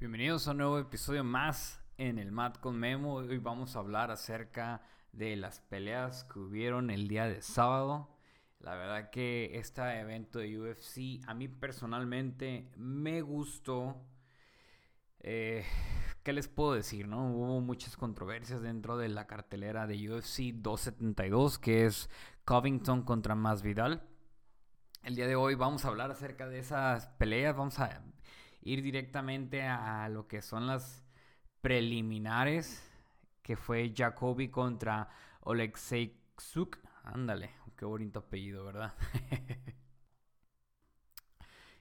Bienvenidos a un nuevo episodio más en el Mat con Memo. Hoy vamos a hablar acerca de las peleas que hubieron el día de sábado. La verdad que este evento de UFC a mí personalmente me gustó. Eh, ¿Qué les puedo decir? No? Hubo muchas controversias dentro de la cartelera de UFC 272, que es Covington contra Masvidal. El día de hoy vamos a hablar acerca de esas peleas. Vamos a ir directamente a lo que son las preliminares, que fue Jacoby contra Olekseychuk. Ándale, qué bonito apellido, ¿verdad?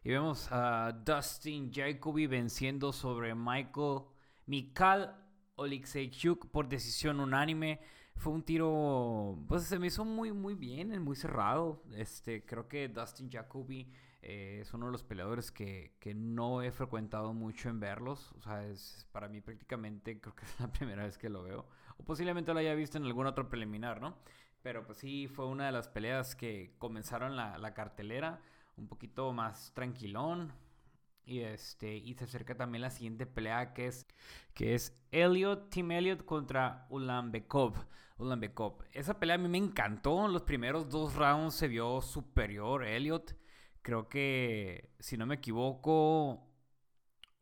y vemos a Dustin Jacoby venciendo sobre Michael Mikal Olekseychuk por decisión unánime. Fue un tiro, pues se me hizo muy, muy bien, muy cerrado. Este, creo que Dustin Jacoby eh, es uno de los peleadores que, no he frecuentado mucho en verlos. O sea, es para mí prácticamente creo que es la primera vez que lo veo. O posiblemente lo haya visto en algún otro preliminar, ¿no? Pero pues sí, fue una de las peleas que comenzaron la, la cartelera. Un poquito más tranquilón. Y este. Y se acerca también la siguiente pelea que es. Que es Elliot, Team Elliot contra Ulanbekov. Ulanbekov. Esa pelea a mí me encantó. En los primeros dos rounds se vio superior Elliot. Creo que, si no me equivoco,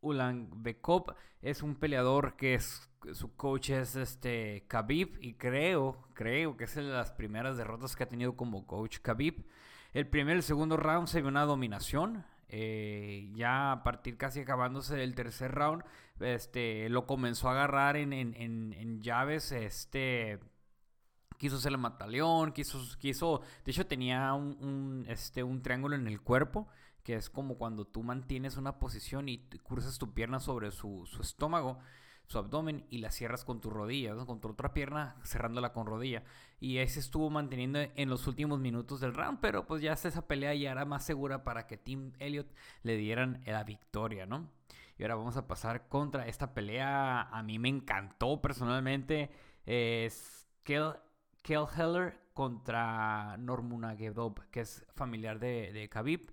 Ulan Bekop es un peleador que es, su coach es este Khabib y creo, creo que es de las primeras derrotas que ha tenido como coach Khabib. El primer y el segundo round se vio una dominación. Eh, ya a partir casi acabándose del tercer round, este, lo comenzó a agarrar en, en, en llaves, este, quiso hacer el mataleón, quiso, quiso, de hecho tenía un, este, un triángulo en el cuerpo, que es como cuando tú mantienes una posición y cruzas tu pierna sobre su, estómago, su abdomen y la cierras con tu rodilla, con tu otra pierna cerrándola con rodilla. Y ahí se estuvo manteniendo en los últimos minutos del round, pero pues ya esa pelea ya era más segura para que Tim Elliott le dieran la victoria, ¿no? Y ahora vamos a pasar contra esta pelea. A mí me encantó personalmente. Es que Kel Heller contra Nurmagomedov, que es familiar de, de.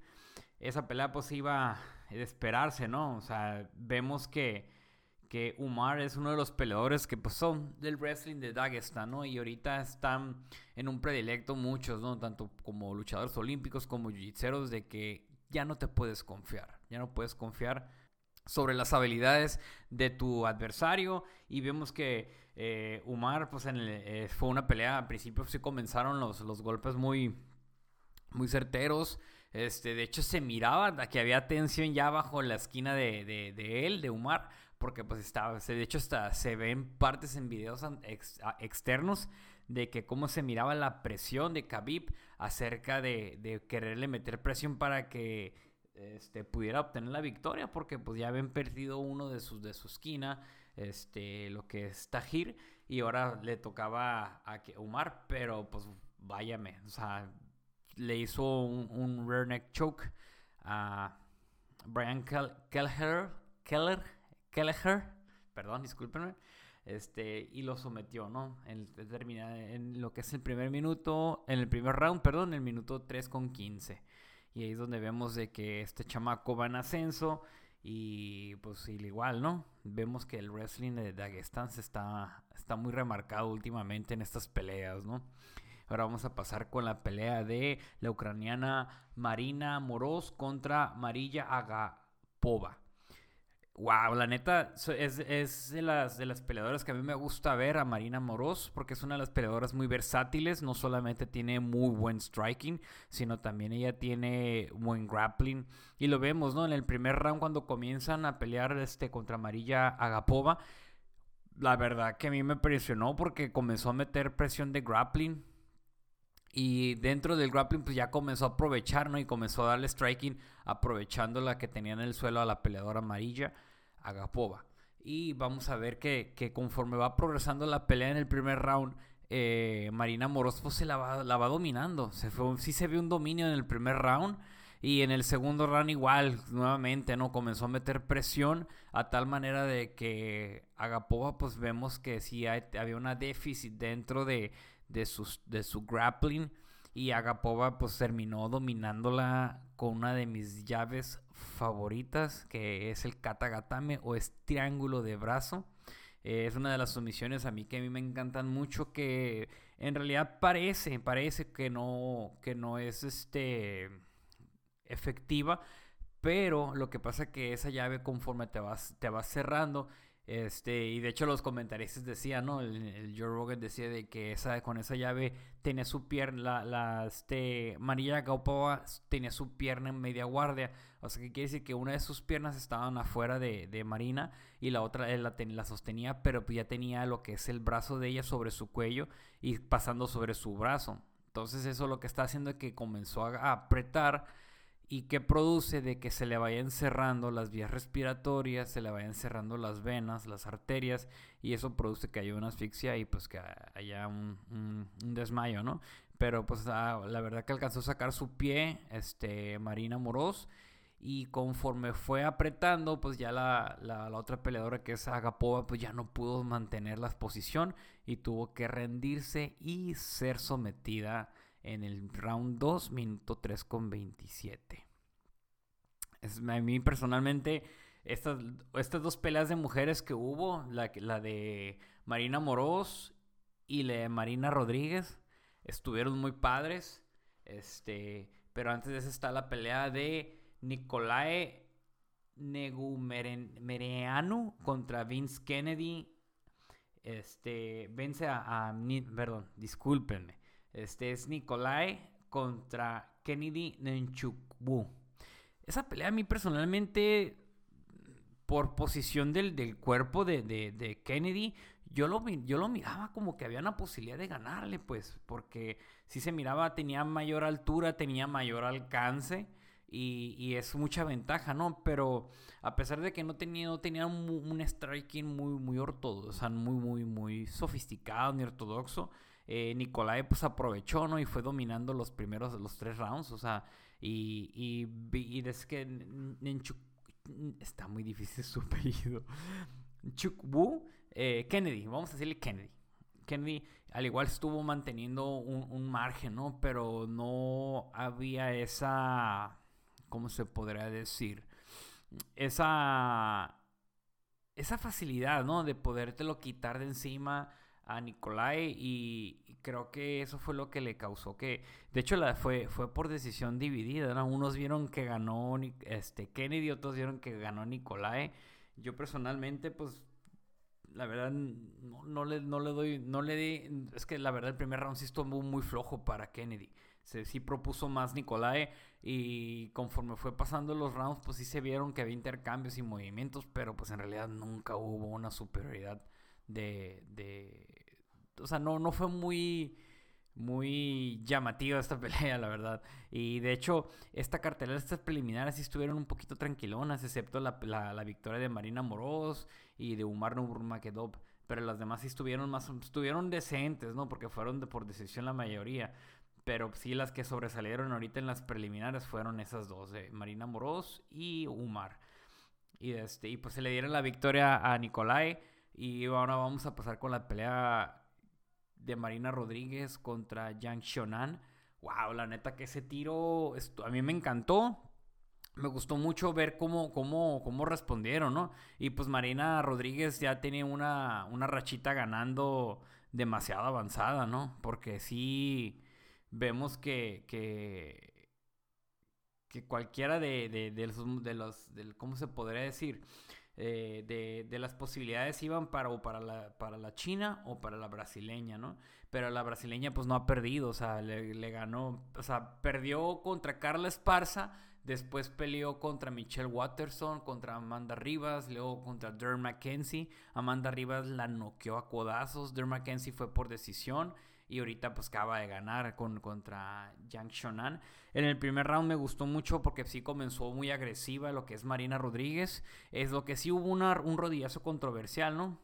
Esa pelea pues iba de esperarse, ¿no? O sea, vemos que, que Umar es uno de los peleadores que pues son del wrestling de Dagestan, ¿no? Y ahorita están en un predilecto muchos, ¿no? Tanto como luchadores olímpicos como jiu de que ya no te puedes confiar, ya no puedes confiar sobre las habilidades de tu adversario y vemos que eh, Umar pues en eh, fue una pelea al principio sí comenzaron los, los golpes muy muy certeros este de hecho se miraba que había tensión ya bajo la esquina de, de, él de Umar porque pues estaba de hecho hasta se ven partes en videos externos de que cómo se miraba la presión de Khabib acerca de, de quererle meter presión para que este, pudiera obtener la victoria porque pues ya habían perdido uno de sus de su esquina, este, lo que es Tajir, y ahora le tocaba a Umar, pero pues váyame, o sea, le hizo un, un rear neck choke a Brian Kelleher, Keller, perdón, discúlpenme, este, y lo sometió, ¿no? En, en lo que es el primer minuto, en el primer round, perdón, en el minuto 3 con 15. Y ahí es donde vemos de que este chamaco va en ascenso y pues igual, ¿no? Vemos que el wrestling de Dagestan está, está muy remarcado últimamente en estas peleas, ¿no? Ahora vamos a pasar con la pelea de la ucraniana Marina Moroz contra Marilla Agapova. Wow, la neta es, de, las, de las peleadoras que a mí me gusta ver a Marina Moroz porque es una de las peleadoras muy versátiles. No solamente tiene muy buen striking, sino también ella tiene buen grappling. Y lo vemos, ¿no? En el primer round cuando comienzan a pelear este, contra Amarilla Agapova. La verdad que a mí me presionó porque comenzó a meter presión de grappling. Y dentro del grappling pues ya comenzó a aprovechar, ¿no? Y comenzó a darle striking aprovechando la que tenía en el suelo a la peleadora amarilla, Agapova. Y vamos a ver que, conforme va progresando la pelea en el primer round, eh, Marina Moros pues, se la va, la va dominando. Se fue, sí se vio un dominio en el primer round. Y en el segundo round igual, nuevamente, ¿no? Comenzó a meter presión a tal manera de que Agapova, pues vemos que sí había una déficit dentro de, de, sus, de su grappling Y Agapova pues terminó dominándola con una de mis llaves favoritas, que es el katagatame o es triángulo de brazo. es una de las sumisiones a mí que a mí me encantan mucho, que en realidad parece, parece que no, que no es este efectiva, pero lo que pasa es que esa llave conforme te vas, te vas cerrando, este, y de hecho los comentaristas decían, ¿no? El, Joe Rogan decía de que esa, con esa llave tenía su pierna, la, la este, María Gaupova tenía su pierna en media guardia. O sea, que quiere decir que una de sus piernas estaban afuera de, de Marina y la otra él la, la, sostenía, pero ya tenía lo que es el brazo de ella sobre su cuello y pasando sobre su brazo. Entonces eso lo que está haciendo es que comenzó a apretar y que produce de que se le vayan cerrando las vías respiratorias, se le vayan cerrando las venas, las arterias, y eso produce que haya una asfixia y pues que haya un, desmayo, ¿no? Pero pues ah, la verdad que alcanzó a sacar su pie, este, Marina Moroz, y conforme fue apretando, pues ya la, la, la, otra peleadora que es Agapova, pues ya no pudo mantener la posición y tuvo que rendirse y ser sometida en el round 2, minuto 3 con 27. Es, a mí personalmente, estas, estas dos peleas de mujeres que hubo, la, la de Marina Moroz y la de Marina Rodríguez, estuvieron muy padres. Este, pero antes de eso está la pelea de Nicolae Negumereanu contra Vince Kennedy. Este, vence a, a perdón, discúlpenme. Este es Nikolai contra Kennedy Nenchukwu. Esa pelea a mí personalmente, por posición del, cuerpo de, Kennedy, yo lo, yo lo miraba como que había una posibilidad de ganarle, pues, porque si se miraba, tenía mayor altura, tenía mayor alcance. Y, es mucha ventaja, ¿no? Pero a pesar de que no tenía, no tenía un, striking muy, muy ortodoxo, sea, muy, muy, muy sofisticado ni ortodoxo, eh, Nicolai pues aprovechó, ¿no? Y fue dominando los primeros, los tres rounds, o sea, y, y, y es que está muy difícil su apellido. Chukwu eh, Kennedy, vamos a decirle Kennedy. Kennedy al igual estuvo manteniendo un, un, margen, ¿no? Pero no había esa, ¿cómo se podría decir? Esa, esa facilidad, ¿no? De podértelo quitar de encima a Nicolai y, creo que eso fue lo que le causó que, de hecho la, fue, fue por decisión dividida, ¿no? unos vieron que ganó este, Kennedy, otros vieron que ganó Nicolai. Yo personalmente, pues, la verdad, no, le, no le doy, no le di, es que la verdad el primer round sí estuvo muy flojo para Kennedy. Se, sí propuso más Nicolai y conforme fue pasando los rounds, pues sí se vieron que había intercambios y movimientos, pero pues en realidad nunca hubo una superioridad de, de o sea, no, no fue muy, muy llamativa esta pelea, la verdad. Y de hecho, esta cartelera, estas preliminares sí estuvieron un poquito tranquilonas, excepto la, la, victoria de Marina Moroz y de Umar Nurmagomedov. Pero las demás sí estuvieron más, estuvieron decentes, ¿no? Porque fueron de, por decisión la mayoría. Pero sí las que sobresalieron ahorita en las preliminares fueron esas dos, Marina Moroz y Umar. Y, este, y pues se le dieron la victoria a Nicolai. Y ahora vamos a pasar con la pelea de Marina Rodríguez contra Yang Shonan. Wow, la neta que ese tiro a mí me encantó. Me gustó mucho ver cómo, cómo, cómo respondieron, ¿no? Y pues Marina Rodríguez ya tiene una, una rachita ganando demasiado avanzada, ¿no? Porque sí vemos que, que, que cualquiera de, de, los, de los ¿cómo se podría decir? Eh, de, de, las posibilidades iban para, o para, la, para la China o para la brasileña, ¿no? Pero la brasileña pues no ha perdido, o sea, le, ganó, o sea, perdió contra Carla Esparza, después peleó contra Michelle Watterson, contra Amanda Rivas, luego contra Derm McKenzie. Amanda Rivas la noqueó a codazos, Derm McKenzie fue por decisión y ahorita pues acaba de ganar con, contra Yang Shonan. En el primer round me gustó mucho porque sí comenzó muy agresiva lo que es Marina Rodríguez. Es lo que sí hubo una, un rodillazo controversial, ¿no?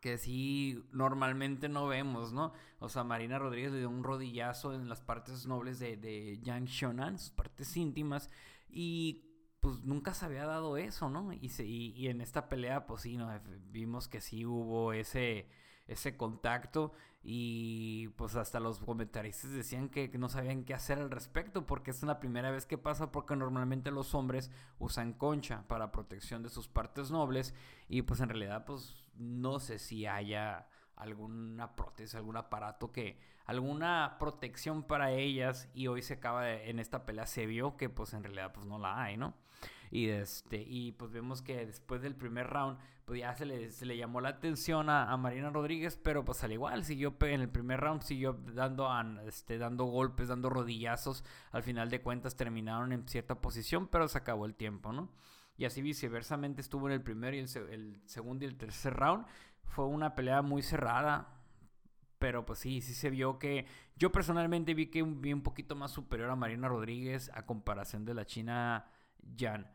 Que sí normalmente no vemos, ¿no? O sea, Marina Rodríguez le dio un rodillazo en las partes nobles de, de Yang Shonan, sus partes íntimas. Y pues nunca se había dado eso, ¿no? Y, y, y en esta pelea, pues sí, ¿no? vimos que sí hubo ese ese contacto y pues hasta los comentaristas decían que no sabían qué hacer al respecto porque es la primera vez que pasa porque normalmente los hombres usan concha para protección de sus partes nobles y pues en realidad pues no sé si haya alguna prótesis, algún aparato que, alguna protección para ellas y hoy se acaba de, en esta pelea se vio que pues en realidad pues no la hay, ¿no? Y, este, y pues vemos que después del primer round, pues ya se le, se le llamó la atención a, Marina Rodríguez, pero pues al igual, siguió en el primer round, siguió dando, este, dando golpes, dando rodillazos. Al final de cuentas terminaron en cierta posición, pero se acabó el tiempo, ¿no? Y así viceversamente estuvo en el primer y el, el segundo y el tercer round. Fue una pelea muy cerrada, pero pues sí, sí se vio que yo personalmente vi que vi un poquito más superior a Marina Rodríguez a comparación de la China Jan.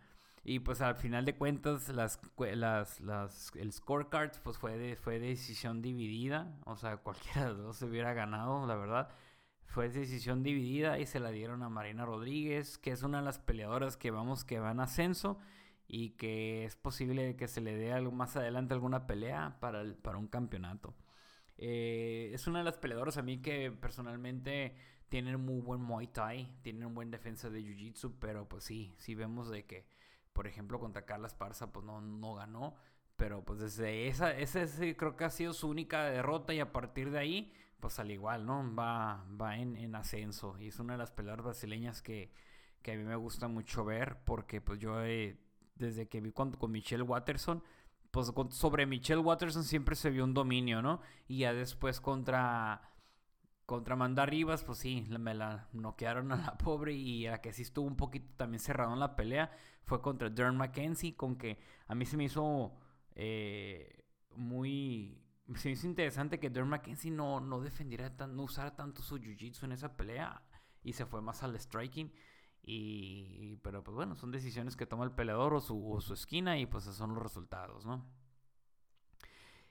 Y pues al final de cuentas, las, las, las, el scorecard pues fue de, fue decisión dividida. O sea, cualquiera de los dos se hubiera ganado, la verdad. Fue decisión dividida y se la dieron a Marina Rodríguez, que es una de las peleadoras que vamos que van a ascenso y que es posible que se le dé algo más adelante alguna pelea para, para un campeonato. Eh, es una de las peleadoras a mí que personalmente tienen muy buen Muay Thai, tienen un buen defensa de Jiu Jitsu, pero pues sí, sí vemos de que por ejemplo, contra Carla Esparza, pues no, no ganó. Pero pues desde esa, ese, creo que ha sido su única derrota y a partir de ahí, pues al igual, ¿no? Va, va en, ascenso. Y es una de las peleas brasileñas que, que, a mí me gusta mucho ver porque pues yo desde que vi cuando, con Michelle Watterson, pues sobre Michelle Watterson siempre se vio un dominio, ¿no? Y ya después contra contra Amanda Rivas, pues sí, me la noquearon a la pobre y a que sí estuvo un poquito también cerrado en la pelea fue contra Dern McKenzie, con que a mí se me hizo eh, muy... Se me hizo interesante que Dern McKenzie no, no defendiera, tan, no usara tanto su jiu-jitsu en esa pelea y se fue más al striking. Y, pero pues bueno, son decisiones que toma el peleador o su, su esquina y pues esos son los resultados, ¿no?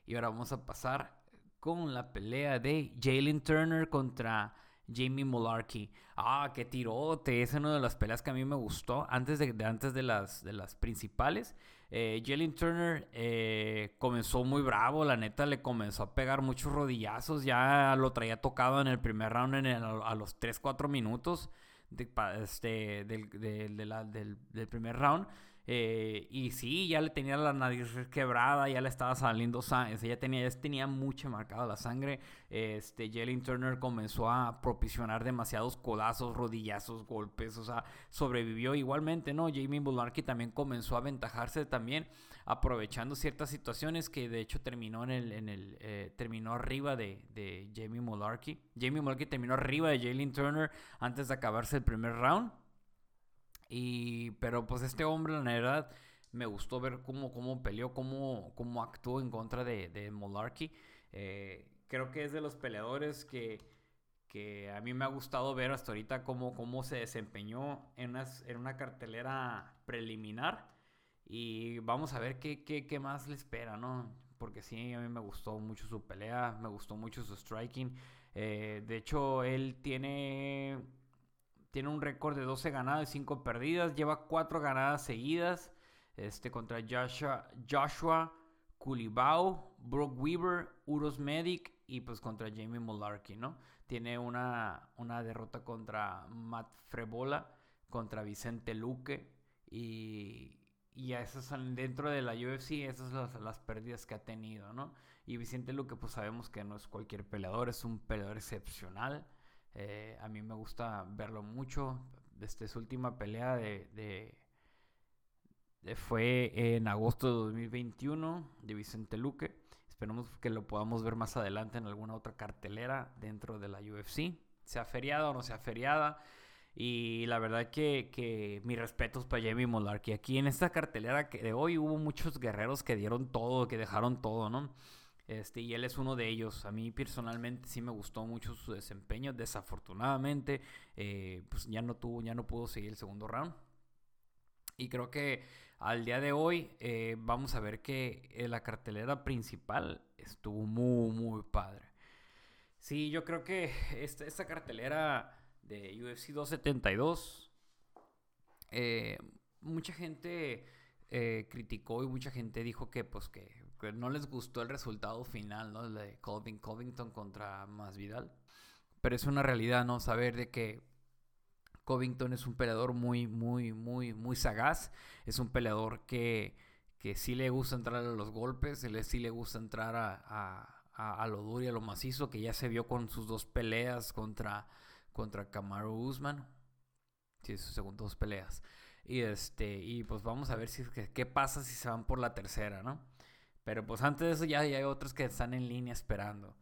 Y ahora vamos a pasar con la pelea de Jalen Turner contra Jamie Mularkey. Ah, qué tirote. Es una de las peleas que a mí me gustó antes de, antes de, las, de las principales. Eh, Jalen Turner eh, comenzó muy bravo, la neta le comenzó a pegar muchos rodillazos. Ya lo traía tocado en el primer round en a los 3-4 minutos de, este, del, del primer round. Eh, y sí, ya le tenía la nariz quebrada, ya le estaba saliendo sangre, ya tenía, ya tenía mucha marcada la sangre. Este, Jalen Turner comenzó a propiciar demasiados codazos, rodillazos, golpes, o sea, sobrevivió igualmente, ¿no? Jamie Bularki también comenzó a aventajarse también, aprovechando ciertas situaciones que de hecho terminó en el, en el eh, terminó arriba de, de Jamie Mularkey. Jamie Mularkey terminó arriba de Jalen Turner antes de acabarse el primer round. Y, pero pues este hombre, la verdad, me gustó ver cómo, cómo peleó, cómo, cómo actuó en contra de, de Molarkey. Eh, creo que es de los peleadores que, que a mí me ha gustado ver hasta ahorita cómo, cómo se desempeñó en, en una cartelera preliminar. Y vamos a ver qué, qué, qué, más le espera, ¿no? Porque sí, a mí me gustó mucho su pelea, me gustó mucho su striking. Eh, de hecho, él tiene tiene un récord de 12 ganadas y 5 perdidas. Lleva 4 ganadas seguidas. Este, contra Joshua, Joshua Kulibau, Brooke Weaver, Uros Medic y pues contra Jamie Mularkey, ¿no? Tiene una, una derrota contra Matt Frebola, contra Vicente Luque y, y esas dentro de la UFC, esas son las, las, pérdidas que ha tenido, ¿no? Y Vicente Luque, pues sabemos que no es cualquier peleador, es un peleador excepcional. Eh, a mí me gusta verlo mucho. Desde su última pelea de, fue en agosto de 2021 de Vicente Luque. Esperemos que lo podamos ver más adelante en alguna otra cartelera dentro de la UFC. Sea feriada o no sea feriada. Y la verdad que, que mis respetos para Jamie que Aquí en esta cartelera que de hoy hubo muchos guerreros que dieron todo, que dejaron todo, ¿no? Este, y él es uno de ellos. A mí personalmente sí me gustó mucho su desempeño. Desafortunadamente, eh, pues ya no tuvo, ya no pudo seguir el segundo round. Y creo que al día de hoy eh, vamos a ver que eh, la cartelera principal estuvo muy, muy padre. Sí, yo creo que esta, esta cartelera de UFC 272, mucha gente criticó y mucha gente dijo que pues que, no les gustó el resultado final, ¿no? de Colvin Covington contra Masvidal. Pero es una realidad, ¿no? Saber de que Covington es un peleador muy, muy, muy, muy sagaz. Es un peleador que, que sí le gusta entrar a los golpes, sí le gusta entrar a, a, lo duro y a lo macizo, que ya se vio con sus dos peleas contra, contra Kamaru Usman. Sí, sus segundas dos peleas. Y este, y pues vamos a ver si qué, pasa si se van por la tercera, ¿no? Pero pues antes de eso ya, ya hay otros que están en línea esperando.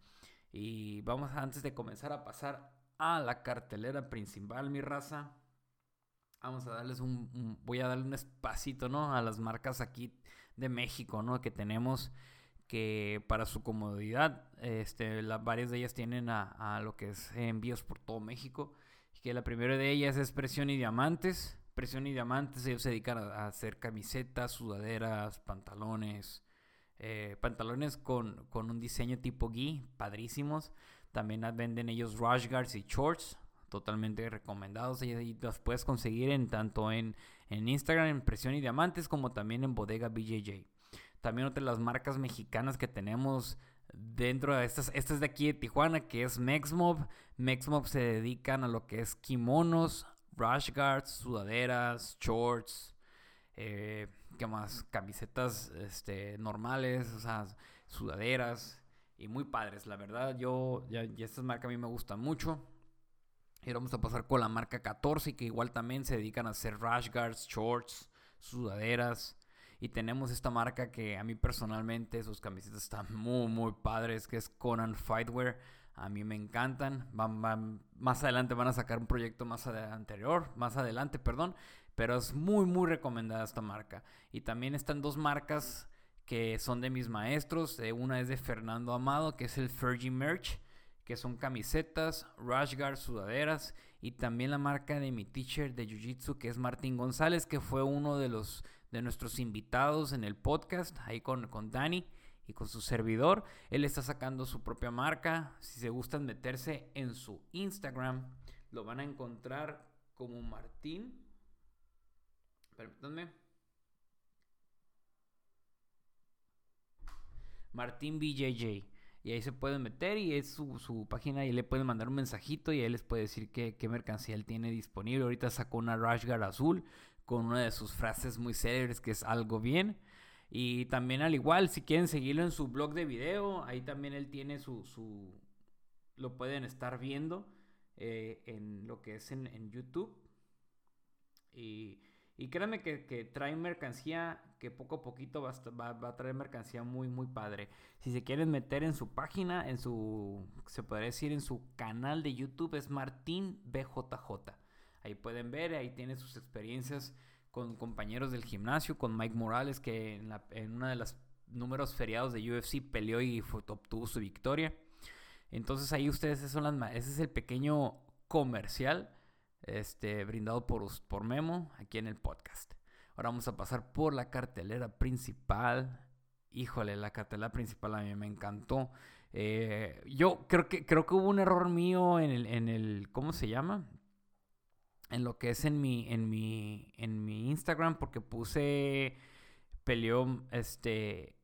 Y vamos antes de comenzar a pasar a la cartelera principal, mi raza. Vamos a darles un, voy a darle un espacito, ¿no? A las marcas aquí de México, ¿no? Que tenemos que para su comodidad, este, varias de ellas tienen a, lo que es envíos por todo México. Que la primera de ellas es Presión y Diamantes. Presión y Diamantes, ellos se dedican a, hacer camisetas, sudaderas, pantalones. Eh, pantalones con, con, un diseño tipo gui, padrísimos. También venden ellos rush guards y shorts, totalmente recomendados. Y, los puedes conseguir en tanto en, en Instagram, en Presión y Diamantes, como también en Bodega BJJ. También otra de las marcas mexicanas que tenemos dentro de estas, esta es de aquí de Tijuana, que es Mexmob. Mexmob se dedican a lo que es kimonos, rush guards, sudaderas, shorts, eh, ¿qué más? Camisetas este, normales, o sea, sudaderas y muy padres, la verdad. Yo, ya, estas marcas a mí me gustan mucho. Y ahora vamos a pasar con la marca 14, que igual también se dedican a hacer rush guards, shorts, sudaderas. Y tenemos esta marca que a mí personalmente sus camisetas están muy, muy padres, que es Conan Fightwear. A mí me encantan. Van, más adelante van a sacar un proyecto más anterior, más adelante, perdón. Pero es muy, muy recomendada esta marca. Y también están dos marcas que son de mis maestros. Eh, una es de Fernando Amado, que es el Fergie Merch, que son camisetas, rash guards, sudaderas. Y también la marca de mi teacher de Jiu Jitsu, que es Martín González, que fue uno de los de nuestros invitados en el podcast, ahí con, con Dani y con su servidor. Él está sacando su propia marca. Si se gustan meterse en su Instagram, lo van a encontrar como Martín. Permítanme. Martín BJJ. Y ahí se pueden meter y es su, página y le pueden mandar un mensajito y él les puede decir qué, qué mercancía él tiene disponible. Ahorita sacó una Rashguard azul con una de sus frases muy célebres que es algo bien. Y también al igual, si quieren seguirlo en su blog de video, ahí también él tiene su... su lo pueden estar viendo eh, en lo que es en, YouTube. Y, y créanme que, que, trae mercancía que poco a poquito va a, va, a, traer mercancía muy, muy padre. Si se quieren meter en su página, en su, se podría decir, en su canal de YouTube, es Martín BJJ. Ahí pueden ver, ahí tiene sus experiencias con compañeros del gimnasio, con Mike Morales, que en, la, una de los números feriados de UFC peleó y obtuvo su victoria. Entonces ahí ustedes, son las, ese es el pequeño comercial este, brindado por, por Memo aquí en el podcast. Ahora vamos a pasar por la cartelera principal. Híjole, la cartelera principal a mí me encantó. Eh, yo creo que, creo que hubo un error mío en el, en el, ¿cómo se llama? en lo que es en mi, en mi, en mi Instagram, porque puse, peleó, este,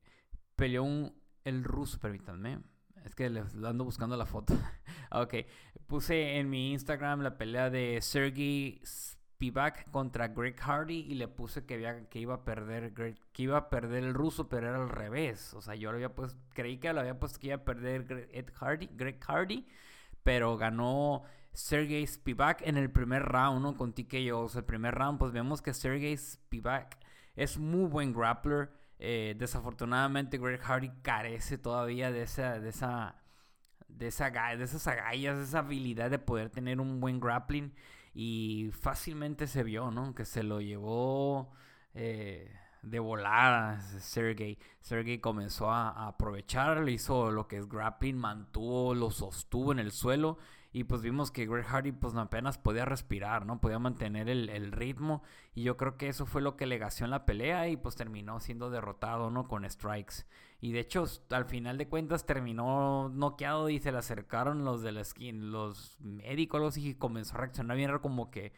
peleó un, el ruso, permítanme, es que le ando buscando la foto. ok, puse en mi Instagram la pelea de Sergey Spivak contra Greg Hardy y le puse que, había, que iba a perder que iba a perder el ruso, pero era al revés. O sea, yo lo había pues creí que lo había puesto que iba a perder Ed Hardy, Greg Hardy, pero ganó Sergey Spivak en el primer round, ¿no? Con TKO. O sea, el primer round, pues vemos que Sergey Spivak es muy buen grappler. Eh, desafortunadamente, Greg Hardy carece todavía de esa, de esa, de esa, de esas agallas, de esa habilidad de poder tener un buen grappling. Y fácilmente se vio, ¿no? Que se lo llevó eh, de volada Sergey. Sergey comenzó a, a aprovechar, le hizo lo que es grappling, mantuvo, lo sostuvo en el suelo y pues vimos que Greg Hardy pues apenas podía respirar, ¿no? Podía mantener el, ritmo. Y yo creo que eso fue lo que le gació en la pelea y pues terminó siendo derrotado, ¿no? Con strikes. Y de hecho, al final de cuentas terminó noqueado y se le acercaron los de la skin, los médicos y comenzó a reaccionar bien, como que,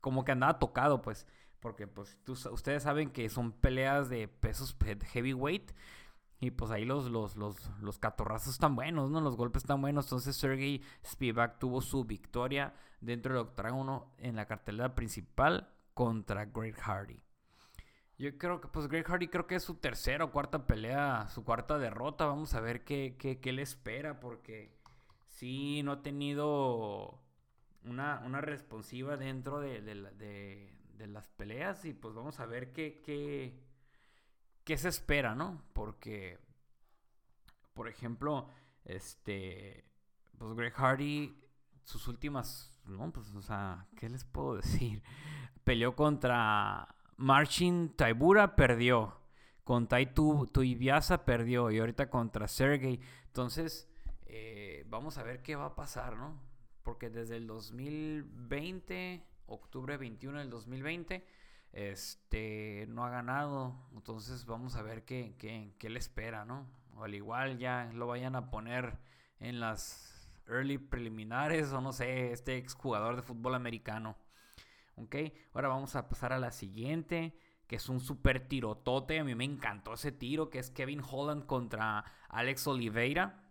como que andaba tocado, pues. porque pues ustedes saben que son peleas de pesos heavyweight. Y pues ahí los, los, los, los catorrazos están buenos, ¿no? Los golpes están buenos. Entonces Sergey Spivak tuvo su victoria dentro del octágono en la cartelera principal contra Greg Hardy. Yo creo que, pues Greg Hardy creo que es su tercera o cuarta pelea, su cuarta derrota. Vamos a ver qué, qué, qué le espera, porque sí, no ha tenido una, una responsiva dentro de, de, de las peleas y pues vamos a ver qué, qué, qué se espera, ¿no? Porque, por ejemplo, este, pues Greg Hardy, sus últimas, no, pues, o sea, ¿qué les puedo decir? Peleó contra Marcin Taibura, perdió. Con Taitu Tuibiasa perdió. Y ahorita contra Sergey. Entonces, eh, vamos a ver qué va a pasar, ¿no? Porque desde el 2020 octubre 21 del 2020. Este, no ha ganado. Entonces vamos a ver qué, qué, le espera, ¿no? O al igual ya lo vayan a poner en las early preliminares o no sé, este exjugador de fútbol americano. Ok, ahora vamos a pasar a la siguiente, que es un super tirotote. A mí me encantó ese tiro, que es Kevin Holland contra Alex Oliveira.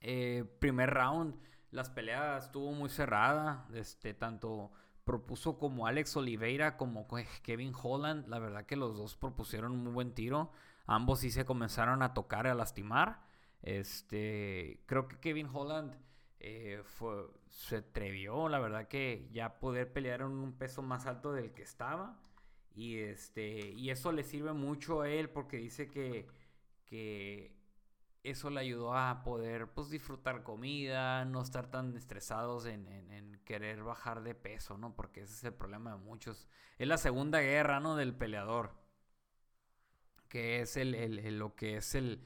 Eh, primer round, las peleas estuvo muy cerrada. Este, tanto propuso como Alex Oliveira, como Kevin Holland. La verdad que los dos propusieron un muy buen tiro. Ambos sí se comenzaron a tocar, a lastimar. Este, creo que Kevin Holland eh, fue, se atrevió, la verdad que ya poder pelear en un peso más alto del que estaba. Y, este, y eso le sirve mucho a él porque dice que, que eso le ayudó a poder pues, disfrutar comida, no estar tan estresados en, querer bajar de peso, ¿no? Porque ese es el problema de muchos. Es la segunda guerra, ¿no? Del peleador. Que es el, lo que es el,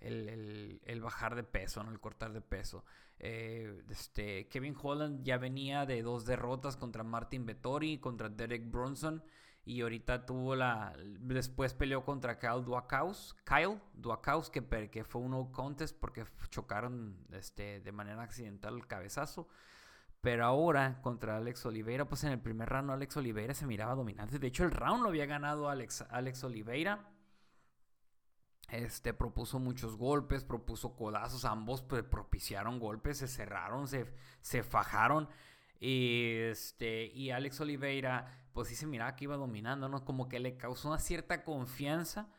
el, bajar de peso, ¿no? El cortar de peso. Eh, este, Kevin Holland ya venía de dos derrotas contra Martin Vettori, contra Derek Bronson y ahorita tuvo la después peleó contra Kyle Duacaus, Kyle Duacaus que, que fue un no contest porque chocaron este, de manera accidental el cabezazo. Pero ahora contra Alex Oliveira, pues en el primer round Alex Oliveira se miraba dominante. De hecho, el round lo había ganado Alex, Alex Oliveira. Este propuso muchos golpes, propuso codazos, ambos propiciaron golpes, se cerraron, se, se fajaron. Y, este, y Alex Oliveira pues sí se miraba que iba dominando, ¿no? Como que le causó una cierta confianza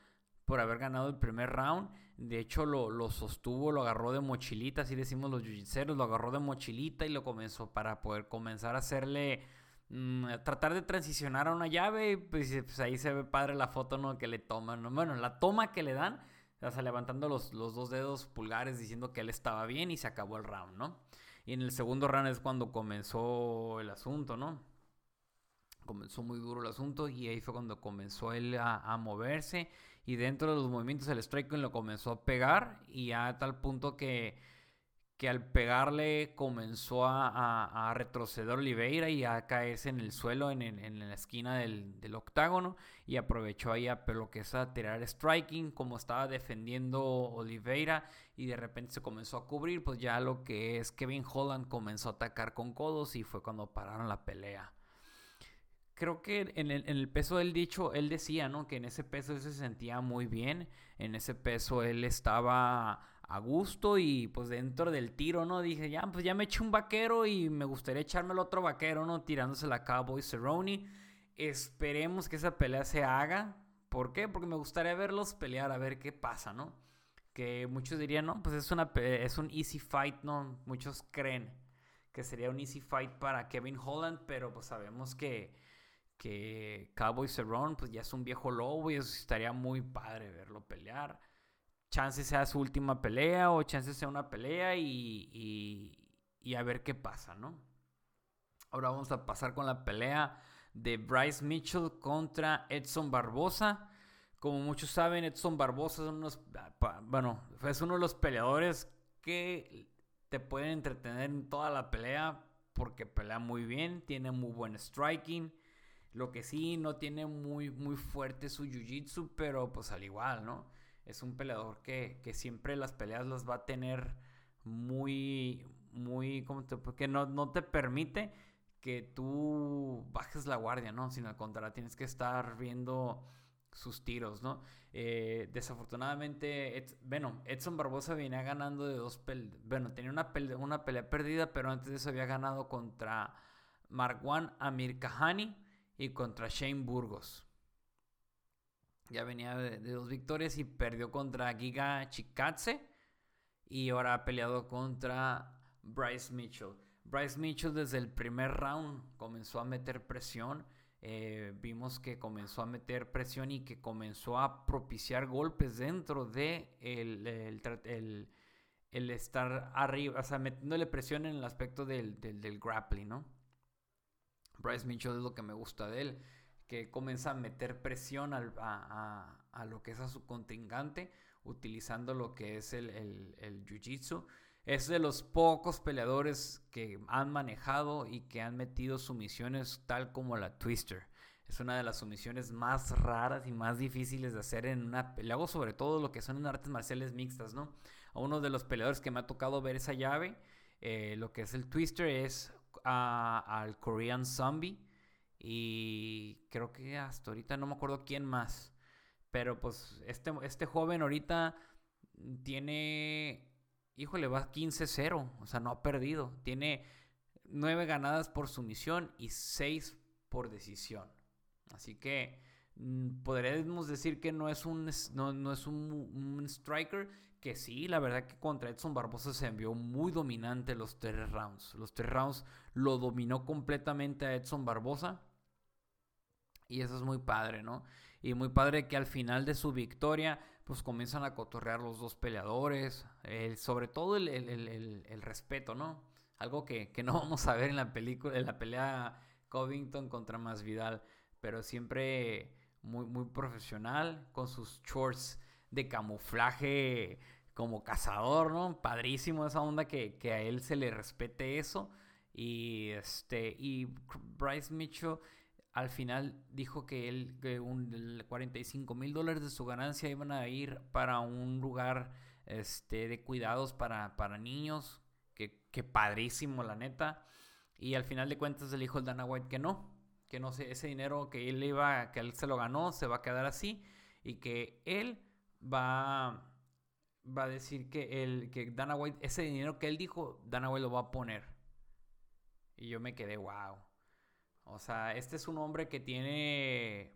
por haber ganado el primer round. De hecho, lo, sostuvo, lo agarró de mochilita, así decimos los jiu lo agarró de mochilita y lo comenzó para poder comenzar a hacerle. Mm, tratar de transicionar a una llave. Pues, pues, ahí se ve padre la foto, ¿no? Que le toman, ¿no? Bueno, la toma que le dan, o sea, levantando los, los dos dedos pulgares diciendo que él estaba bien y se acabó el round, ¿no? Y en el segundo round es cuando comenzó el asunto, ¿no? comenzó muy duro el asunto y ahí fue cuando comenzó él a, moverse y dentro de los movimientos el striking lo comenzó a pegar y a tal punto que, al pegarle comenzó a, retroceder Oliveira y a caerse en el suelo en, en, la esquina del, octágono y aprovechó ahí a lo que es a tirar striking como estaba defendiendo Oliveira y de repente se comenzó a cubrir pues ya lo que es Kevin Holland comenzó a atacar con codos y fue cuando pararon la pelea creo que en el, peso del dicho, él decía, ¿no? Que en ese peso él se sentía muy bien, en ese peso él estaba a gusto y pues dentro del tiro, ¿no? Dije, ya, pues ya me eché un vaquero y me gustaría echarme el otro vaquero, ¿no? Tirándose la Cowboy Cerrone. Esperemos que esa pelea se haga. ¿Por qué? Porque me gustaría verlos pelear, a ver qué pasa, ¿no? Que muchos dirían, no, pues es, una, es un easy fight, ¿no? Muchos creen que sería un easy fight para Kevin Holland, pero pues sabemos que que Cowboy Cerrone pues ya es un viejo lobo y eso estaría muy padre verlo pelear. Chance sea su última pelea o chance sea una pelea y, y, a ver qué pasa, ¿no? Ahora vamos a pasar con la pelea de Bryce Mitchell contra Edson Barbosa. Como muchos saben, Edson Barbosa es uno, bueno, es uno de los peleadores que te pueden entretener en toda la pelea porque pelea muy bien, tiene muy buen striking lo que sí, no tiene muy, muy fuerte su jiu-jitsu, pero pues al igual, ¿no? Es un peleador que, siempre las peleas las va a tener muy, muy, ¿cómo te, porque no, no te permite que tú bajes la guardia, ¿no? Sino al contrario, tienes que estar viendo sus tiros, ¿no? Eh, desafortunadamente, bueno, Edson Barbosa venía ganando de dos peleas. Bueno, tenía una, una pelea perdida, pero antes de eso había ganado contra Marwan Amir Kahani y contra Shane Burgos. Ya venía de, dos victorias y perdió contra Giga Chikatse y ahora ha peleado contra Bryce Mitchell. Bryce Mitchell desde el primer round comenzó a meter presión. Eh, vimos que comenzó a meter presión y que comenzó a propiciar golpes dentro de el, estar arriba, o sea, metiéndole presión en el aspecto del, del, grappling, ¿no? Bryce Mitchell es lo que me gusta de él, que comienza a meter presión a, a, a, lo que es a su contingente, utilizando lo que es el, el jiu-jitsu. Es de los pocos peleadores que han manejado y que han metido sumisiones tal como la Twister. Es una de las sumisiones más raras y más difíciles de hacer en una pelea, sobre todo lo que son en artes marciales mixtas, ¿no? A uno de los peleadores que me ha tocado ver esa llave, eh, lo que es el Twister, es al Korean Zombie. Y creo que hasta ahorita no me acuerdo quién más. Pero pues este, este joven ahorita tiene híjole, va 15-0, o sea, no ha perdido. Tiene 9 ganadas por sumisión y 6 por decisión. Así que mm, podríamos decir que no es un, no, es un, striker que sí, la verdad que contra Edson Barbosa se envió muy dominante los tres rounds. Los tres rounds lo dominó completamente a Edson Barbosa. Y eso es muy padre, ¿no? Y muy padre que al final de su victoria pues comienzan a cotorrear los dos peleadores, sobre todo el, respeto, ¿no? Algo que, no vamos a ver en la película, en la pelea Covington contra Masvidal, pero siempre muy, muy profesional, con sus shorts de camuflaje como cazador, ¿no? Padrísimo esa onda que, que a él se le respete eso. Y este, y Bryce Mitchell al final dijo que él, que un, 45 mil dólares de su ganancia iban a ir para un lugar este, de cuidados para, para niños. Que, padrísimo, la neta. Y al final de cuentas le dijo el Dana White que no, que no sé, ese dinero que él iba, que él se lo ganó, se va a quedar así. Y que él va, va a decir que, el, que Dana White, ese dinero que él dijo, Dana White lo va a poner. Y yo me quedé, wow. O sea, este es un hombre que tiene.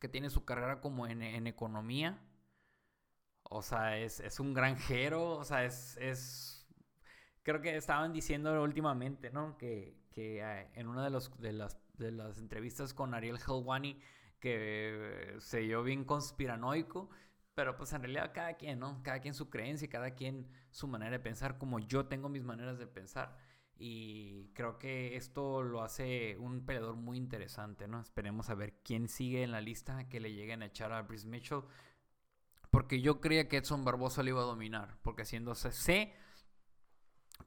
que tiene su carrera como en, economía. O sea, es, un granjero. O sea, es, es. Creo que estaban diciendo últimamente, ¿no? Que, que eh, en una de, los, de, las, de las entrevistas con Ariel Helwani, que se vio bien conspiranoico. Pero pues en realidad cada quien, ¿no? Cada quien su creencia, cada quien su manera de pensar, como yo tengo mis maneras de pensar. Y creo que esto lo hace un peleador muy interesante, ¿no? Esperemos a ver quién sigue en la lista que le lleguen a echar a Brice Mitchell. Porque yo creía que Edson Barbosa le iba a dominar. Porque haciéndose sé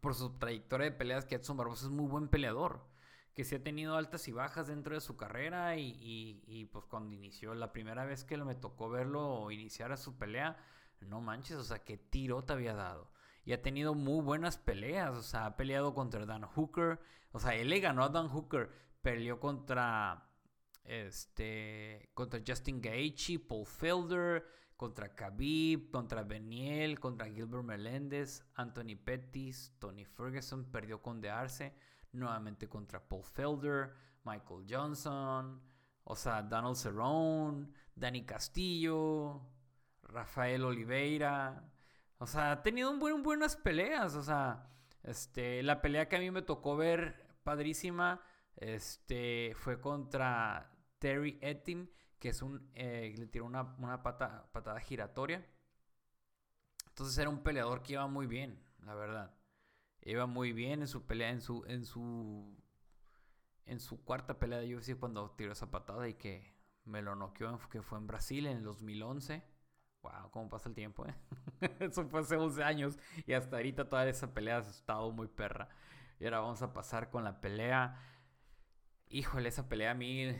por su trayectoria de peleas que Edson Barbosa es muy buen peleador. Que sí ha tenido altas y bajas dentro de su carrera. Y, y pues cuando inició, la primera vez que me tocó verlo iniciar a su pelea, no manches, o sea, qué tiro te había dado y ha tenido muy buenas peleas. O sea, ha peleado contra Dan Hooker. O sea, él le ganó a Dan Hooker. Peleó contra este contra Justin Gaethje, Paul Felder, contra Khabib, contra Beniel, contra Gilbert Melendez, Anthony Pettis, Tony Ferguson perdió con De Arce, nuevamente contra Paul Felder, Michael Johnson, o sea, Donald Cerrone, Danny Castillo, Rafael Oliveira, o sea, ha tenido un buen, buenas peleas. O sea, este, la pelea que a mí me tocó ver padrísima este, fue contra Terry Etting, que es un, eh, le tiró una, una pata, patada giratoria. Entonces era un peleador que iba muy bien, la verdad. Iba muy bien en su pelea, en su, en su, en su cuarta pelea de UFC cuando tiró esa patada y que me lo noqueó, que fue en Brasil en el 2011. Wow, cómo pasa el tiempo, ¿eh? Eso fue hace 11 años y hasta ahorita toda esa pelea ha estado muy perra. Y ahora vamos a pasar con la pelea. Híjole, esa pelea a mí.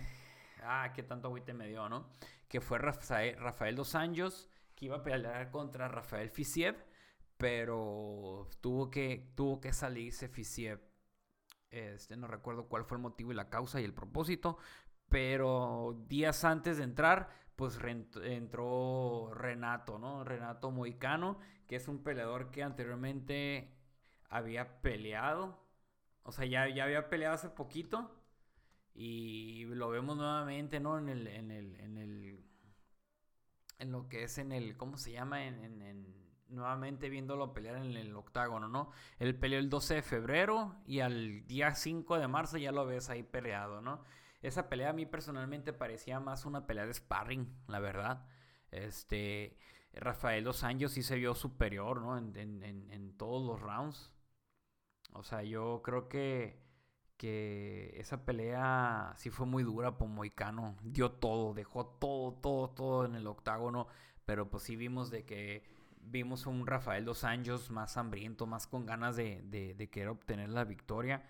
Ah, qué tanto agüite me dio, ¿no? Que fue Rafael, Dos Anjos, que iba a pelear contra Rafael Fisiev, pero tuvo que, tuvo que salirse Fisiev. Este, no recuerdo cuál fue el motivo y la causa y el propósito. Pero días antes de entrar, pues entró Renato, ¿no? Renato Moicano, que es un peleador que anteriormente había peleado. O sea, ya, ya había peleado hace poquito. Y lo vemos nuevamente, ¿no? En el, en el, en el, en lo que es en el, ¿cómo se llama? En, en, nuevamente viéndolo pelear en el octágono, ¿no? Él peleó el 12 de febrero y al día 5 de marzo ya lo ves ahí peleado, ¿no? Esa pelea a mí personalmente parecía más una pelea de sparring, la verdad. Este, Rafael Dos Anjos sí se vio superior, ¿no? En, en, en, todos los rounds. O sea, yo creo que, que esa pelea sí fue muy dura por Moicano. Dio todo, dejó todo, todo, todo en el octágono. Pero pues sí vimos de que vimos un Rafael Dos Anjos más hambriento, más con ganas de, de, de querer obtener la victoria.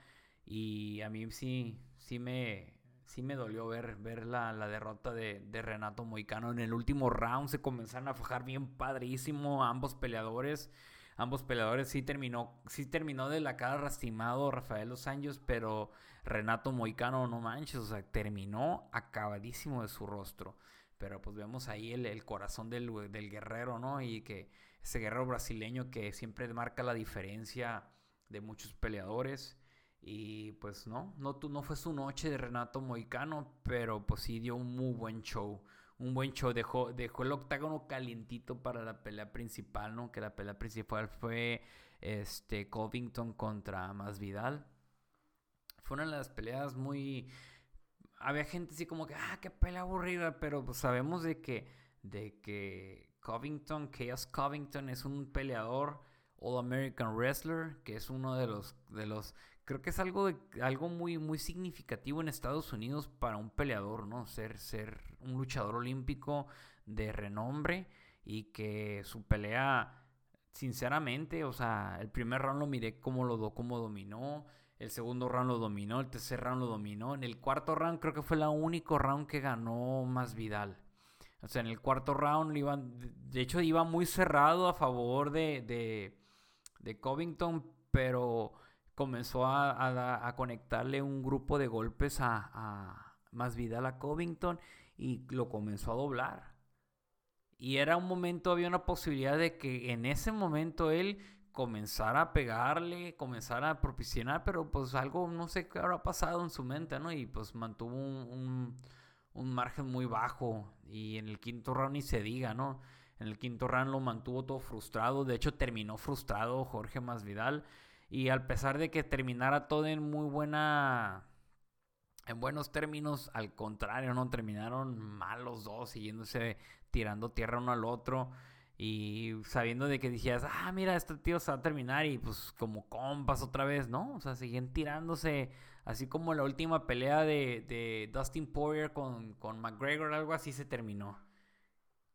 Y a mí sí, sí me, sí me dolió ver, ver la, derrota de, Renato Moicano. En el último round se comenzaron a fajar bien padrísimo ambos peleadores. Ambos peleadores sí terminó, sí terminó de la cara lastimado Rafael Los Anjos, pero Renato Moicano, no manches, o sea, terminó acabadísimo de su rostro. Pero pues vemos ahí el, el corazón del, del, guerrero, ¿no? Y que ese guerrero brasileño que siempre marca la diferencia de muchos peleadores. Y pues no, no, no fue su noche de Renato Moicano, pero pues sí dio un muy buen show. Un buen show, dejó, dejó el octágono calientito para la pelea principal, ¿no? Que la pelea principal fue este Covington contra Masvidal. Fue una de las peleas muy... Había gente así como que, ah, qué pelea aburrida, pero pues sabemos de que, de que Covington, Chaos Covington es un peleador All American Wrestler, que es uno de los, de los creo que es algo, algo muy, muy significativo en Estados Unidos para un peleador, ¿no? Ser, ser un luchador olímpico de renombre y que su pelea, sinceramente, o sea, el primer round lo miré como lo como dominó, el segundo round lo dominó, el tercer round lo dominó, en el cuarto round creo que fue el único round que ganó más Vidal. O sea, en el cuarto round iban, de hecho iba muy cerrado a favor de, de, de Covington, pero comenzó a, conectarle un grupo de golpes a, más Vidal a Covington y lo comenzó a doblar. Y era un momento, había una posibilidad de que en ese momento él comenzara a pegarle, comenzara a propiciar, pero pues algo, no sé qué habrá pasado en su mente, ¿no? Y pues mantuvo un, un margen muy bajo. Y en el quinto round ni se diga, ¿no? En el quinto round lo mantuvo todo frustrado. De hecho, terminó frustrado Jorge Masvidal. Y al pesar de que terminara todo en muy buena. En buenos términos, al contrario, ¿no? Terminaron mal los dos, siguiéndose, tirando tierra uno al otro. Y sabiendo de que dijeras, ah, mira, este tío se va a terminar y pues como compas otra vez, ¿no? O sea, siguen tirándose, así como la última pelea de, de Dustin Poirier con, con McGregor, algo así se terminó.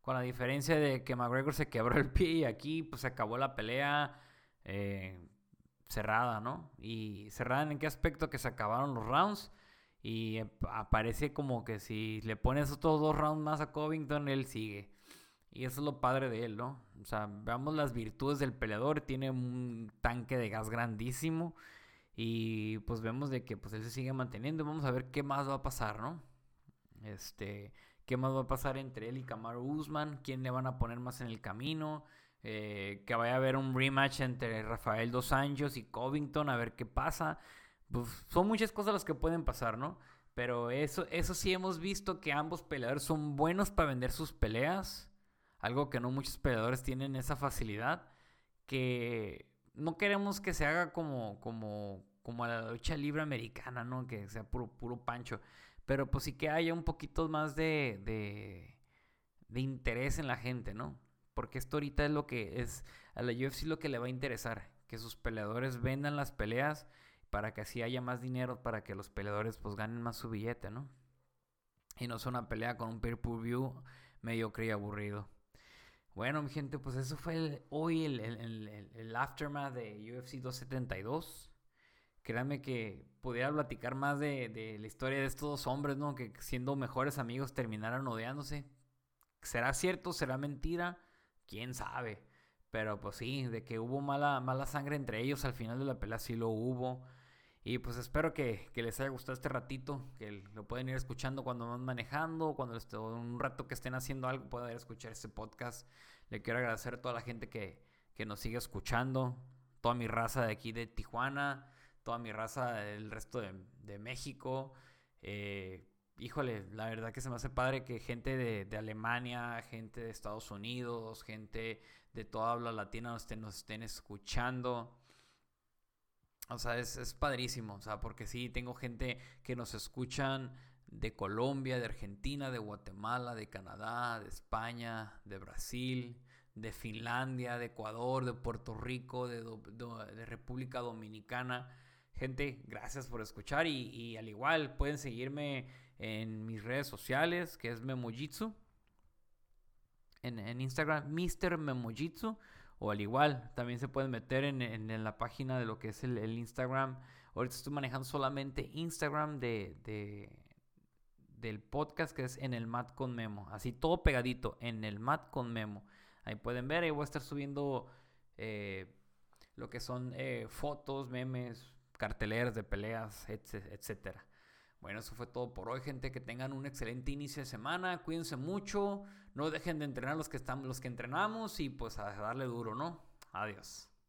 Con la diferencia de que McGregor se quebró el pie y aquí pues se acabó la pelea. Eh, cerrada, ¿no? Y cerrada en qué aspecto que se acabaron los rounds. Y aparece como que si le pones otros dos rounds más a Covington, él sigue. Y eso es lo padre de él, ¿no? O sea, veamos las virtudes del peleador. Tiene un tanque de gas grandísimo. Y pues vemos de que pues él se sigue manteniendo. Vamos a ver qué más va a pasar, ¿no? Este, qué más va a pasar entre él y Kamaru Usman. ¿Quién le van a poner más en el camino? Eh, que vaya a haber un rematch entre Rafael Dos Anjos y Covington, a ver qué pasa. Pues, son muchas cosas las que pueden pasar, ¿no? Pero eso, eso sí hemos visto que ambos peleadores son buenos para vender sus peleas. Algo que no muchos peleadores tienen esa facilidad. Que no queremos que se haga como, como, como la lucha libre americana, ¿no? Que sea puro, puro pancho. Pero pues sí que haya un poquito más de, de, interés en la gente, ¿no? Porque esto ahorita es lo que es a la UFC lo que le va a interesar, que sus peleadores vendan las peleas para que así haya más dinero para que los peleadores pues ganen más su billete, ¿no? Y no sea una pelea con un pay-per-view mediocre y aburrido. Bueno, mi gente, pues eso fue hoy el, el, aftermath de UFC 272. Créanme que pudiera platicar más de, de, la historia de estos dos hombres, ¿no? Que siendo mejores amigos terminaron odiándose. ¿Será cierto? ¿Será mentira? quién sabe. Pero pues sí, de que hubo mala, mala sangre entre ellos al final de la pelea sí lo hubo. Y pues espero que, les haya gustado este ratito, que lo pueden ir escuchando cuando van manejando, cuando un rato que estén haciendo algo, puedan ir a escuchar este podcast. Le quiero agradecer a toda la gente que, nos sigue escuchando, toda mi raza de aquí de Tijuana, toda mi raza del resto de, México. Eh, híjole, la verdad que se me hace padre que gente de, Alemania, gente de Estados Unidos, gente de toda habla latina nos estén, escuchando. O sea, es, es, padrísimo, o sea, porque sí, tengo gente que nos escuchan de Colombia, de Argentina, de Guatemala, de Canadá, de España, de Brasil, de Finlandia, de Ecuador, de Puerto Rico, de, de, República Dominicana. Gente, gracias por escuchar y, al igual pueden seguirme en mis redes sociales, que es Memojitsu. En, en Instagram, Mr. Memojitsu. O al igual, también se pueden meter en, la página de lo que es el, Instagram. Ahorita estoy manejando solamente Instagram de, del podcast que es en el Mat con Memo. Así todo pegadito, en el Mat con Memo. Ahí pueden ver, ahí voy a estar subiendo eh, lo que son eh, fotos, memes, carteleras de peleas, etcétera. Bueno, eso fue todo por hoy, gente. Que tengan un excelente inicio de semana. Cuídense mucho. No dejen de entrenar los que están, los que entrenamos y pues a darle duro, ¿no? Adiós.